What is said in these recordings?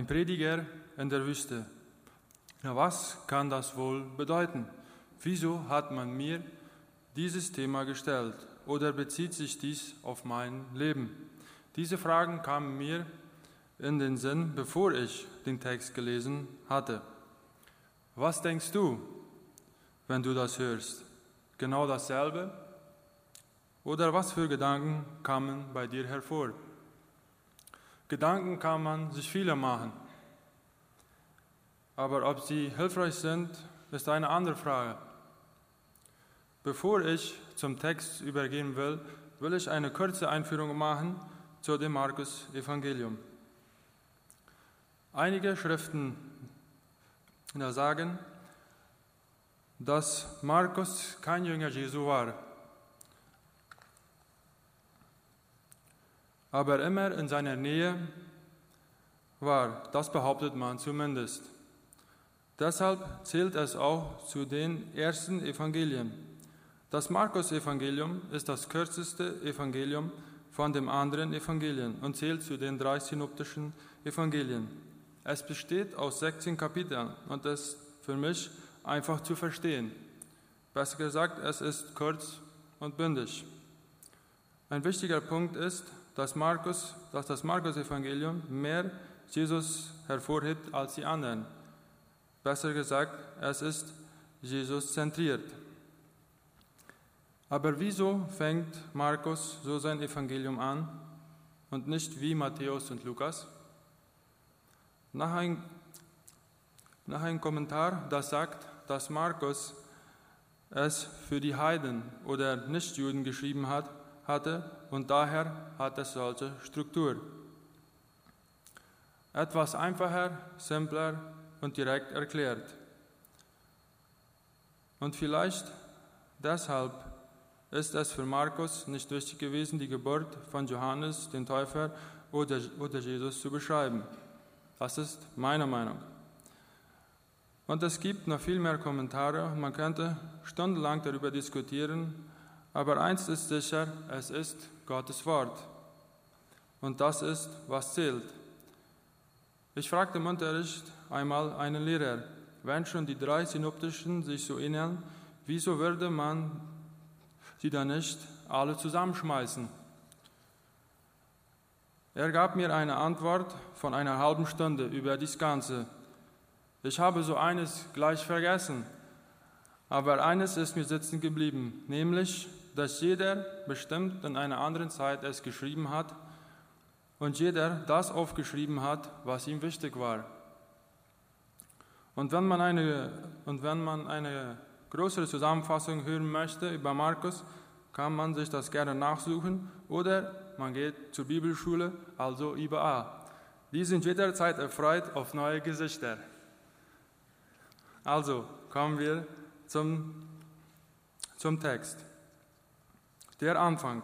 Ein Prediger in der Wüste. Na, was kann das wohl bedeuten? Wieso hat man mir dieses Thema gestellt? Oder bezieht sich dies auf mein Leben? Diese Fragen kamen mir in den Sinn, bevor ich den Text gelesen hatte. Was denkst du, wenn du das hörst? Genau dasselbe? Oder was für Gedanken kamen bei dir hervor? Gedanken kann man sich viele machen. Aber ob sie hilfreich sind, ist eine andere Frage. Bevor ich zum Text übergehen will, will ich eine kurze Einführung machen zu dem Markus-Evangelium. Einige Schriften sagen, dass Markus kein Jünger Jesu war. Aber immer in seiner Nähe war. Das behauptet man zumindest. Deshalb zählt es auch zu den ersten Evangelien. Das Markus-Evangelium ist das kürzeste Evangelium von den anderen Evangelien und zählt zu den drei synoptischen Evangelien. Es besteht aus 16 Kapiteln und ist für mich einfach zu verstehen. Besser gesagt, es ist kurz und bündig. Ein wichtiger Punkt ist, dass, Markus, dass das Markus-Evangelium mehr Jesus hervorhebt als die anderen. Besser gesagt, es ist Jesus zentriert. Aber wieso fängt Markus so sein Evangelium an und nicht wie Matthäus und Lukas? Nach einem nach ein Kommentar, das sagt, dass Markus es für die Heiden oder Nichtjuden geschrieben hat, hatte und daher hat es solche Struktur. Etwas einfacher, simpler und direkt erklärt. Und vielleicht deshalb ist es für Markus nicht wichtig gewesen, die Geburt von Johannes, den Täufer oder, oder Jesus zu beschreiben. Das ist meine Meinung. Und es gibt noch viel mehr Kommentare. Man könnte stundenlang darüber diskutieren, aber eins ist sicher, es ist Gottes Wort. Und das ist, was zählt. Ich fragte im Unterricht einmal einen Lehrer, wenn schon die drei Synoptischen sich so ähneln, wieso würde man sie dann nicht alle zusammenschmeißen? Er gab mir eine Antwort von einer halben Stunde über das Ganze. Ich habe so eines gleich vergessen, aber eines ist mir sitzen geblieben, nämlich dass jeder bestimmt in einer anderen Zeit es geschrieben hat und jeder das aufgeschrieben hat, was ihm wichtig war. Und wenn man eine, und wenn man eine größere Zusammenfassung hören möchte über Markus, kann man sich das gerne nachsuchen oder man geht zur Bibelschule, also IBA. Die sind jederzeit erfreut auf neue Gesichter. Also kommen wir zum, zum Text. Der Anfang.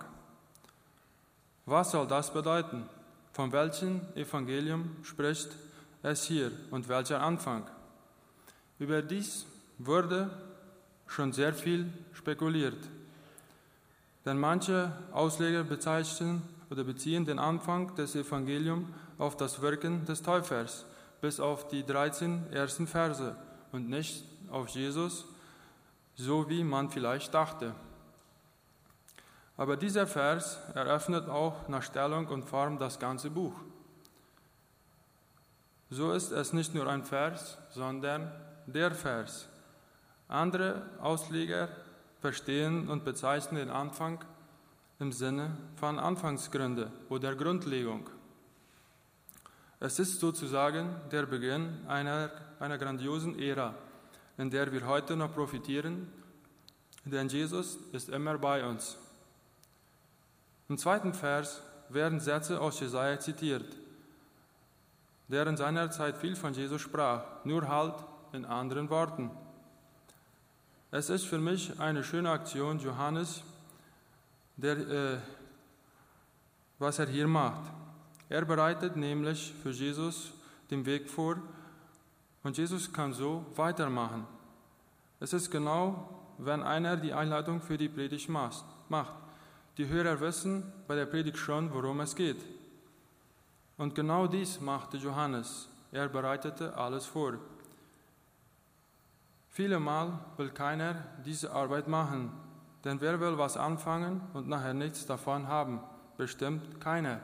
Was soll das bedeuten? Von welchem Evangelium spricht es hier und welcher Anfang? Über dies wurde schon sehr viel spekuliert. Denn manche Ausleger bezeichnen oder beziehen den Anfang des Evangeliums auf das Wirken des Täufers bis auf die 13 ersten Verse und nicht auf Jesus, so wie man vielleicht dachte. Aber dieser Vers eröffnet auch nach Stellung und Form das ganze Buch. So ist es nicht nur ein Vers, sondern der Vers. Andere Ausleger verstehen und bezeichnen den Anfang im Sinne von Anfangsgründe oder Grundlegung. Es ist sozusagen der Beginn einer, einer grandiosen Ära, in der wir heute noch profitieren, denn Jesus ist immer bei uns. Im zweiten Vers werden Sätze aus Jesaja zitiert, der in seiner Zeit viel von Jesus sprach, nur halt in anderen Worten. Es ist für mich eine schöne Aktion Johannes, der, äh, was er hier macht. Er bereitet nämlich für Jesus den Weg vor und Jesus kann so weitermachen. Es ist genau, wenn einer die Einleitung für die Predigt macht. Die Hörer wissen bei der Predigt schon, worum es geht. Und genau dies machte Johannes. er bereitete alles vor. Viele Mal will keiner diese Arbeit machen, denn wer will was anfangen und nachher nichts davon haben? Bestimmt keiner.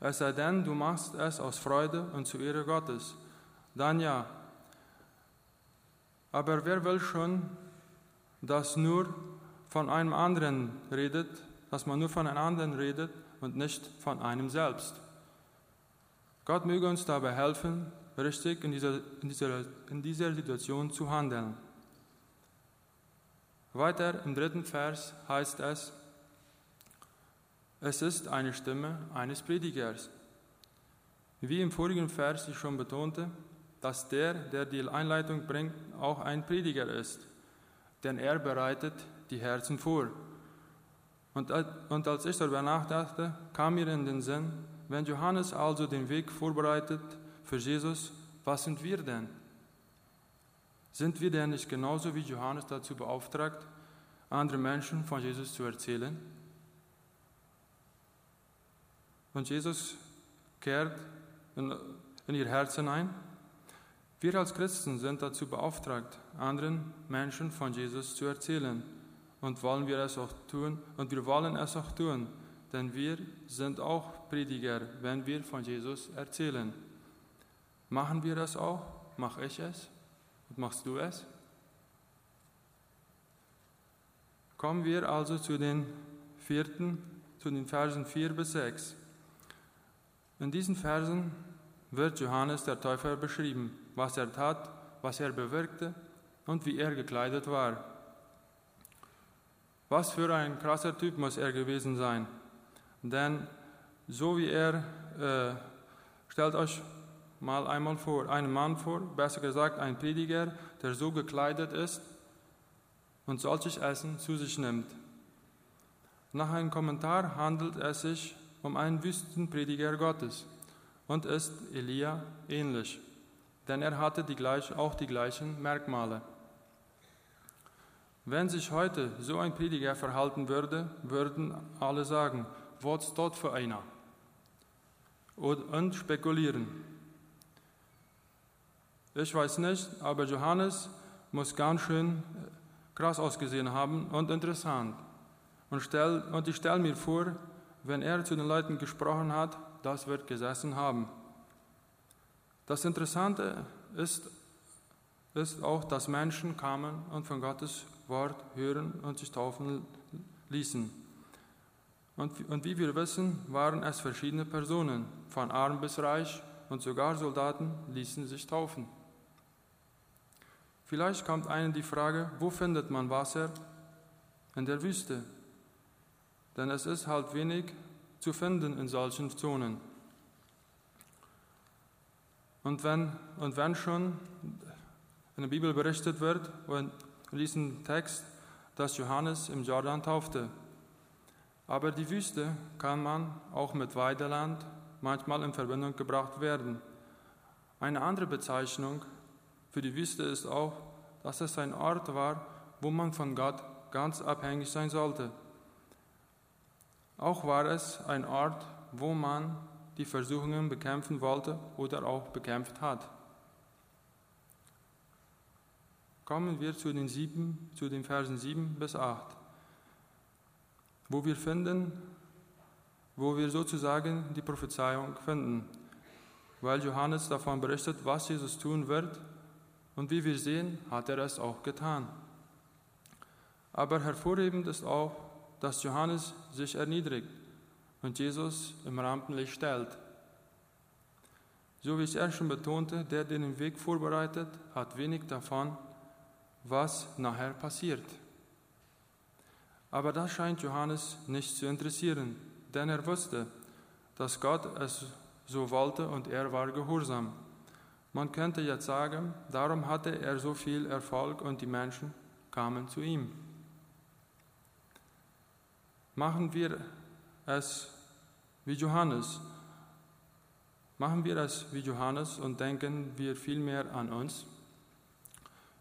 Es sei denn, du machst es aus Freude und zu Ehre Gottes. Dann ja. Aber wer will schon, dass nur von einem anderen redet, dass man nur von einem anderen redet und nicht von einem selbst? Gott möge uns dabei helfen, richtig in dieser, in dieser, in dieser Situation zu handeln. Weiter im dritten Vers heißt es, es ist eine Stimme eines Predigers. Wie im vorigen Vers ich schon betonte, dass der, der die Einleitung bringt, auch ein Prediger ist, denn er bereitet die Herzen vor. Und, als ich darüber nachdachte, kam mir in den Sinn, wenn Johannes also den Weg vorbereitet für Jesus, was sind wir denn? Sind wir denn nicht genauso wie Johannes dazu beauftragt, andere Menschen von Jesus zu erzählen? Und Jesus kehrt in, in ihr Herzen ein. Wir als Christen sind dazu beauftragt, anderen Menschen von Jesus zu erzählen. Und wollen wir es auch tun, und wir wollen es auch tun, denn wir sind auch Prediger, wenn wir von Jesus erzählen. Machen wir das auch? Mach ich es? Und machst du es? Kommen wir also zu den vierten, zu den Versen 4 bis 6. In diesen Versen wird Johannes der Täufer beschrieben, was er tat, was er bewirkte und wie er gekleidet war. Was für ein krasser Typ muss er gewesen sein. Denn so wie er, äh, stellt euch mal einmal vor, einen Mann vor, besser gesagt ein Prediger, der so gekleidet ist und solches Essen zu sich nimmt. Nach einem Kommentar handelt es sich um einen Wüstenprediger Gottes und ist Elia ähnlich, denn er hatte die gleich, auch die gleichen Merkmale. Wenn sich heute so ein Prediger verhalten würde, würden alle sagen, was dort für einer? Und spekulieren. Ich weiß nicht, aber Johannes muss ganz schön krass ausgesehen haben und interessant. Und, stell, und ich stelle mir vor, wenn er zu den Leuten gesprochen hat, das wird gesessen haben. Das Interessante ist, ist auch, dass Menschen kamen und von Gottes Wort hören und sich taufen ließen. Und, und wie wir wissen, waren es verschiedene Personen, von arm bis reich, und sogar Soldaten ließen sich taufen. Vielleicht kommt einem die Frage, wo findet man Wasser? In der Wüste. Denn es ist halt wenig zu finden in solchen Zonen. Und wenn, und wenn schon in der Bibel berichtet wird, in diesem Text, dass Johannes im Jordan taufte, aber die Wüste kann man auch mit Weideland manchmal in Verbindung gebracht werden. Eine andere Bezeichnung für die Wüste ist auch, dass es ein Ort war, wo man von Gott ganz abhängig sein sollte. Auch war es ein Ort, wo man die Versuchungen bekämpfen wollte oder auch bekämpft hat. Kommen wir zu den, sieben, zu den Versen 7 bis 8 wo wir finden, wo wir sozusagen die Prophezeiung finden, weil Johannes davon berichtet, was Jesus tun wird und wie wir sehen, hat er es auch getan. Aber hervorhebend ist auch, dass Johannes sich erniedrigt und Jesus im Rampenlicht stellt. So wie ich es schon betonte, der den Weg vorbereitet, hat wenig davon, was nachher passiert. Aber das scheint Johannes nicht zu interessieren, denn er wusste, dass Gott es so wollte und er war gehorsam. Man könnte jetzt sagen, darum hatte er so viel Erfolg und die Menschen kamen zu ihm. Machen wir es wie Johannes. Machen wir es wie Johannes und denken wir vielmehr an uns.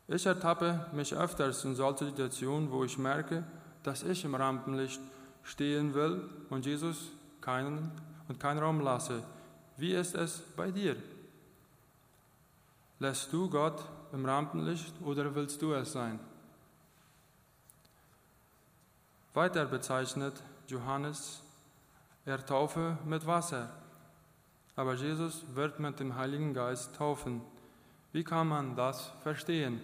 Ich ertappe mich öfters in solchen Situationen, wo ich merke, dass ich im Rampenlicht stehen will und Jesus keinen und keinen Raum lasse. Wie ist es bei dir? Lässt du Gott im Rampenlicht oder willst du es sein? Weiter bezeichnet Johannes er Taufe mit Wasser, aber Jesus wird mit dem Heiligen Geist taufen. Wie kann man das verstehen?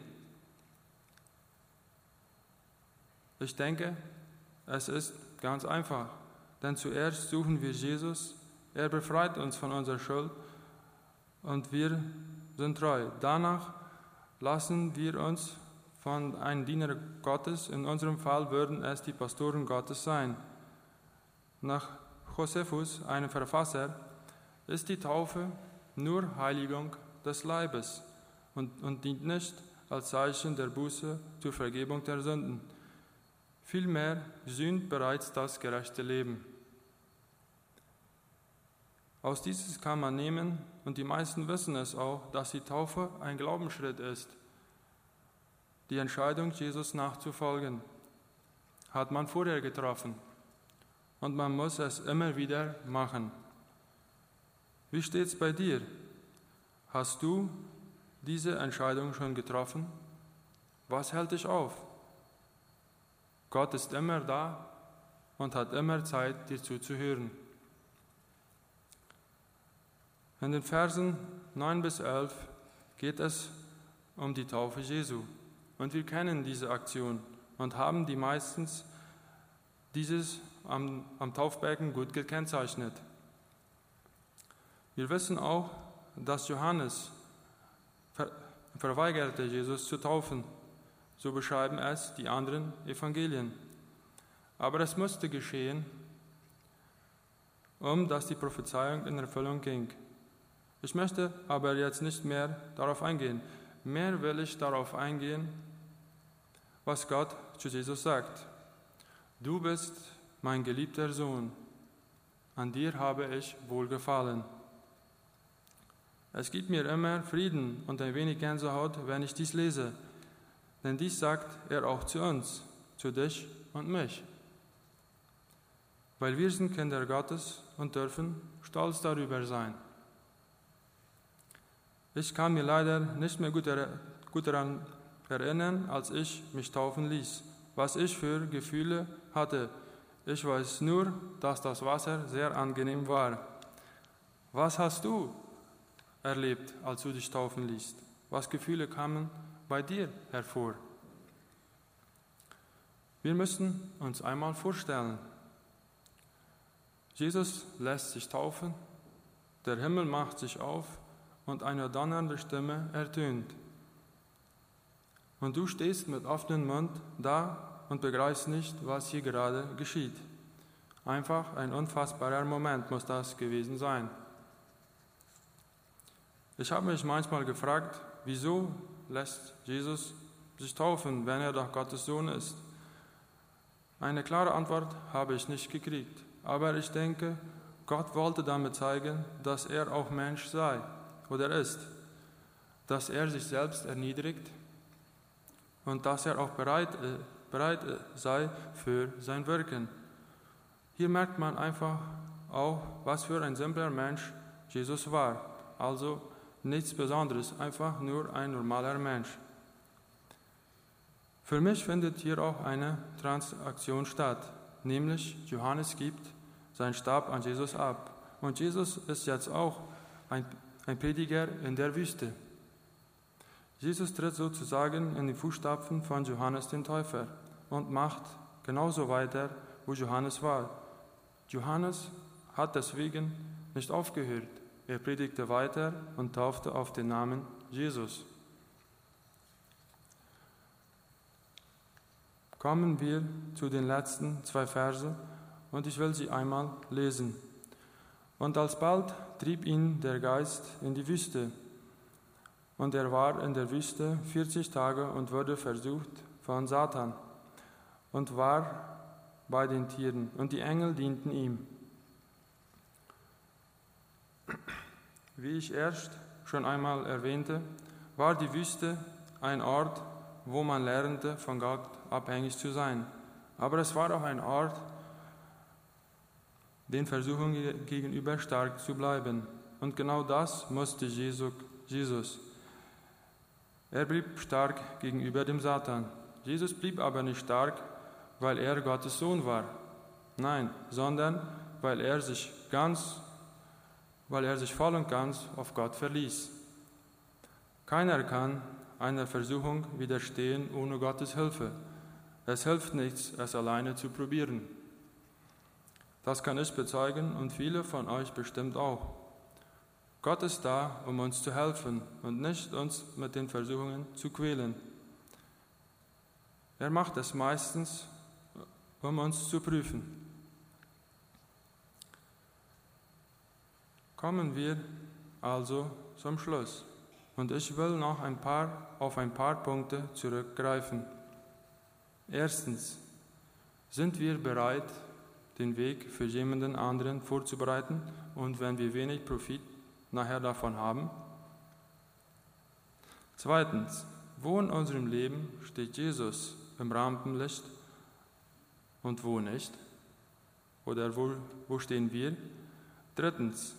Ich denke, es ist ganz einfach, denn zuerst suchen wir Jesus, er befreit uns von unserer Schuld und wir sind treu. Danach lassen wir uns von einem Diener Gottes, in unserem Fall würden es die Pastoren Gottes sein. Nach Josephus, einem Verfasser, ist die Taufe nur Heiligung des Leibes und, und dient nicht als Zeichen der Buße zur Vergebung der Sünden. Vielmehr sühnt bereits das gerechte Leben. Aus dieses kann man nehmen, und die meisten wissen es auch, dass die Taufe ein Glaubensschritt ist. Die Entscheidung, Jesus nachzufolgen, hat man vorher getroffen und man muss es immer wieder machen. Wie steht es bei dir? Hast du diese Entscheidung schon getroffen? Was hält dich auf? Gott ist immer da und hat immer Zeit, dir zuzuhören. In den Versen 9 bis 11 geht es um die Taufe Jesu. Und wir kennen diese Aktion und haben die meistens dieses am, am Taufbecken gut gekennzeichnet. Wir wissen auch, dass Johannes ver verweigerte, Jesus zu taufen. So beschreiben es die anderen Evangelien. Aber es musste geschehen, um dass die Prophezeiung in Erfüllung ging. Ich möchte aber jetzt nicht mehr darauf eingehen. Mehr will ich darauf eingehen, was Gott zu Jesus sagt. Du bist mein geliebter Sohn, an dir habe ich wohlgefallen. Es gibt mir immer Frieden und ein wenig Gänsehaut, wenn ich dies lese, denn dies sagt er auch zu uns, zu dich und mich. Weil wir sind Kinder Gottes und dürfen stolz darüber sein. Ich kann mir leider nicht mehr gut, gut daran erinnern, als ich mich taufen ließ, was ich für Gefühle hatte. Ich weiß nur, dass das Wasser sehr angenehm war. Was hast du erlebt, als du dich taufen ließt? Was Gefühle kamen bei dir hervor? Wir müssen uns einmal vorstellen, Jesus lässt sich taufen, der Himmel macht sich auf und eine donnernde Stimme ertönt. Und du stehst mit offenem Mund da und begreifst nicht, was hier gerade geschieht. Einfach ein unfassbarer Moment muss das gewesen sein. Ich habe mich manchmal gefragt, wieso lässt Jesus sich taufen, wenn er doch Gottes Sohn ist? Eine klare Antwort habe ich nicht gekriegt, aber ich denke, Gott wollte damit zeigen, dass er auch Mensch sei oder ist, dass er sich selbst erniedrigt und dass er auch bereit, äh, bereit äh, sei für sein Wirken. Hier merkt man einfach auch, was für ein simpler Mensch Jesus war. Also nichts Besonderes, einfach nur ein normaler Mensch. Für mich findet hier auch eine Transaktion statt, nämlich Johannes gibt seinen Stab an Jesus ab. Und Jesus ist jetzt auch ein ein Prediger in der Wüste. Jesus tritt sozusagen in die Fußstapfen von Johannes den Täufer und macht genauso weiter, wo Johannes war. Johannes hat deswegen nicht aufgehört. Er predigte weiter und taufte auf den Namen Jesus. Kommen wir zu den letzten zwei Verse und ich will sie einmal lesen. Und alsbald trieb ihn der Geist in die Wüste. Und er war in der Wüste 40 Tage und wurde versucht von Satan und war bei den Tieren. Und die Engel dienten ihm. Wie ich erst schon einmal erwähnte, war die Wüste ein Ort, wo man lernte, von Gott abhängig zu sein. Aber es war auch ein Ort, den Versuchungen gegenüber stark zu bleiben. Und genau das musste Jesus. Er blieb stark gegenüber dem Satan. Jesus blieb aber nicht stark, weil er Gottes Sohn war. Nein, sondern weil er sich ganz, weil er sich voll und ganz auf Gott verließ. Keiner kann einer Versuchung widerstehen ohne Gottes Hilfe. Es hilft nichts, es alleine zu probieren. Das kann ich bezeugen und viele von euch bestimmt auch. Gott ist da, um uns zu helfen und nicht uns mit den Versuchungen zu quälen. Er macht es meistens, um uns zu prüfen. Kommen wir also zum Schluss. Und ich will noch ein paar, auf ein paar Punkte zurückgreifen. Erstens, sind wir bereit, den Weg für jemanden anderen vorzubereiten und wenn wir wenig Profit nachher davon haben? Zweitens, wo in unserem Leben steht Jesus im Rampenlicht und wo nicht? Oder wo, wo stehen wir? Drittens,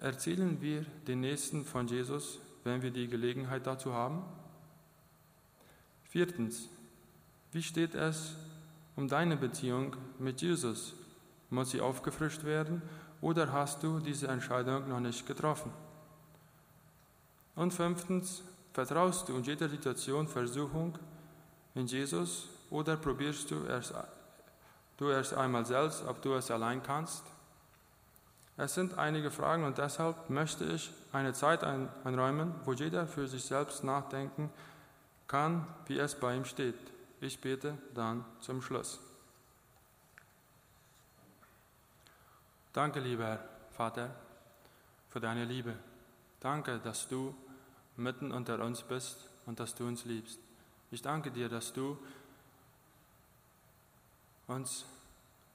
erzählen wir den Nächsten von Jesus, wenn wir die Gelegenheit dazu haben? Viertens, wie steht es um deine Beziehung mit Jesus? Muss sie aufgefrischt werden oder hast du diese Entscheidung noch nicht getroffen? Und fünftens, vertraust du in jeder Situation Versuchung in Jesus oder probierst du erst, du erst einmal selbst, ob du es allein kannst? Es sind einige Fragen und deshalb möchte ich eine Zeit einräumen, wo jeder für sich selbst nachdenken kann, wie es bei ihm steht. Ich bete dann zum Schluss. Danke, lieber Vater, für deine Liebe. Danke, dass du mitten unter uns bist und dass du uns liebst. Ich danke dir, dass du uns,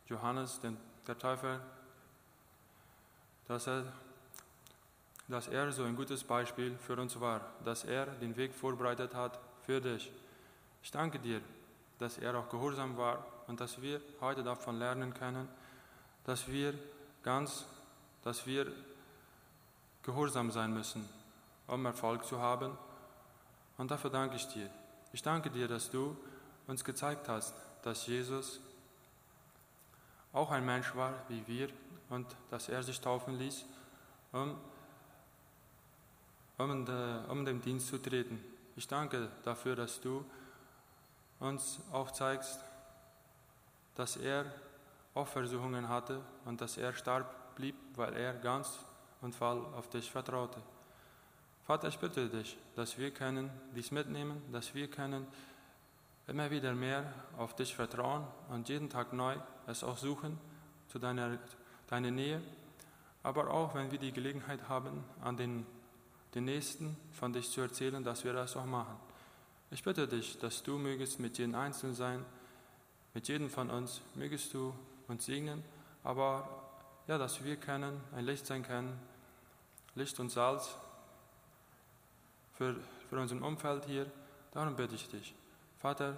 Johannes, den, der Teufel, dass er, dass er so ein gutes Beispiel für uns war, dass er den Weg vorbereitet hat für dich. Ich danke dir, dass er auch gehorsam war und dass wir heute davon lernen können, dass wir ganz, dass wir gehorsam sein müssen, um Erfolg zu haben. Und dafür danke ich dir. Ich danke dir, dass du uns gezeigt hast, dass Jesus auch ein Mensch war wie wir und dass er sich taufen ließ, um, um, de, um dem Dienst zu treten. Ich danke dafür, dass du uns auch zeigst, dass er auch Versuchungen hatte und dass er stark blieb, weil er ganz und voll auf dich vertraute. Vater, ich bitte dich, dass wir können dies mitnehmen, dass wir können immer wieder mehr auf dich vertrauen und jeden Tag neu es auch suchen zu deiner, deiner Nähe, aber auch wenn wir die Gelegenheit haben, an den, den Nächsten von dich zu erzählen, dass wir das auch machen. Ich bitte dich, dass du mögest mit jedem Einzelnen sein, mit jedem von uns, mögest du und segnen, aber ja, dass wir können, ein Licht sein können, Licht und Salz für, für unser Umfeld hier. Darum bitte ich dich. Vater,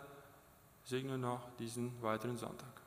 segne noch diesen weiteren Sonntag.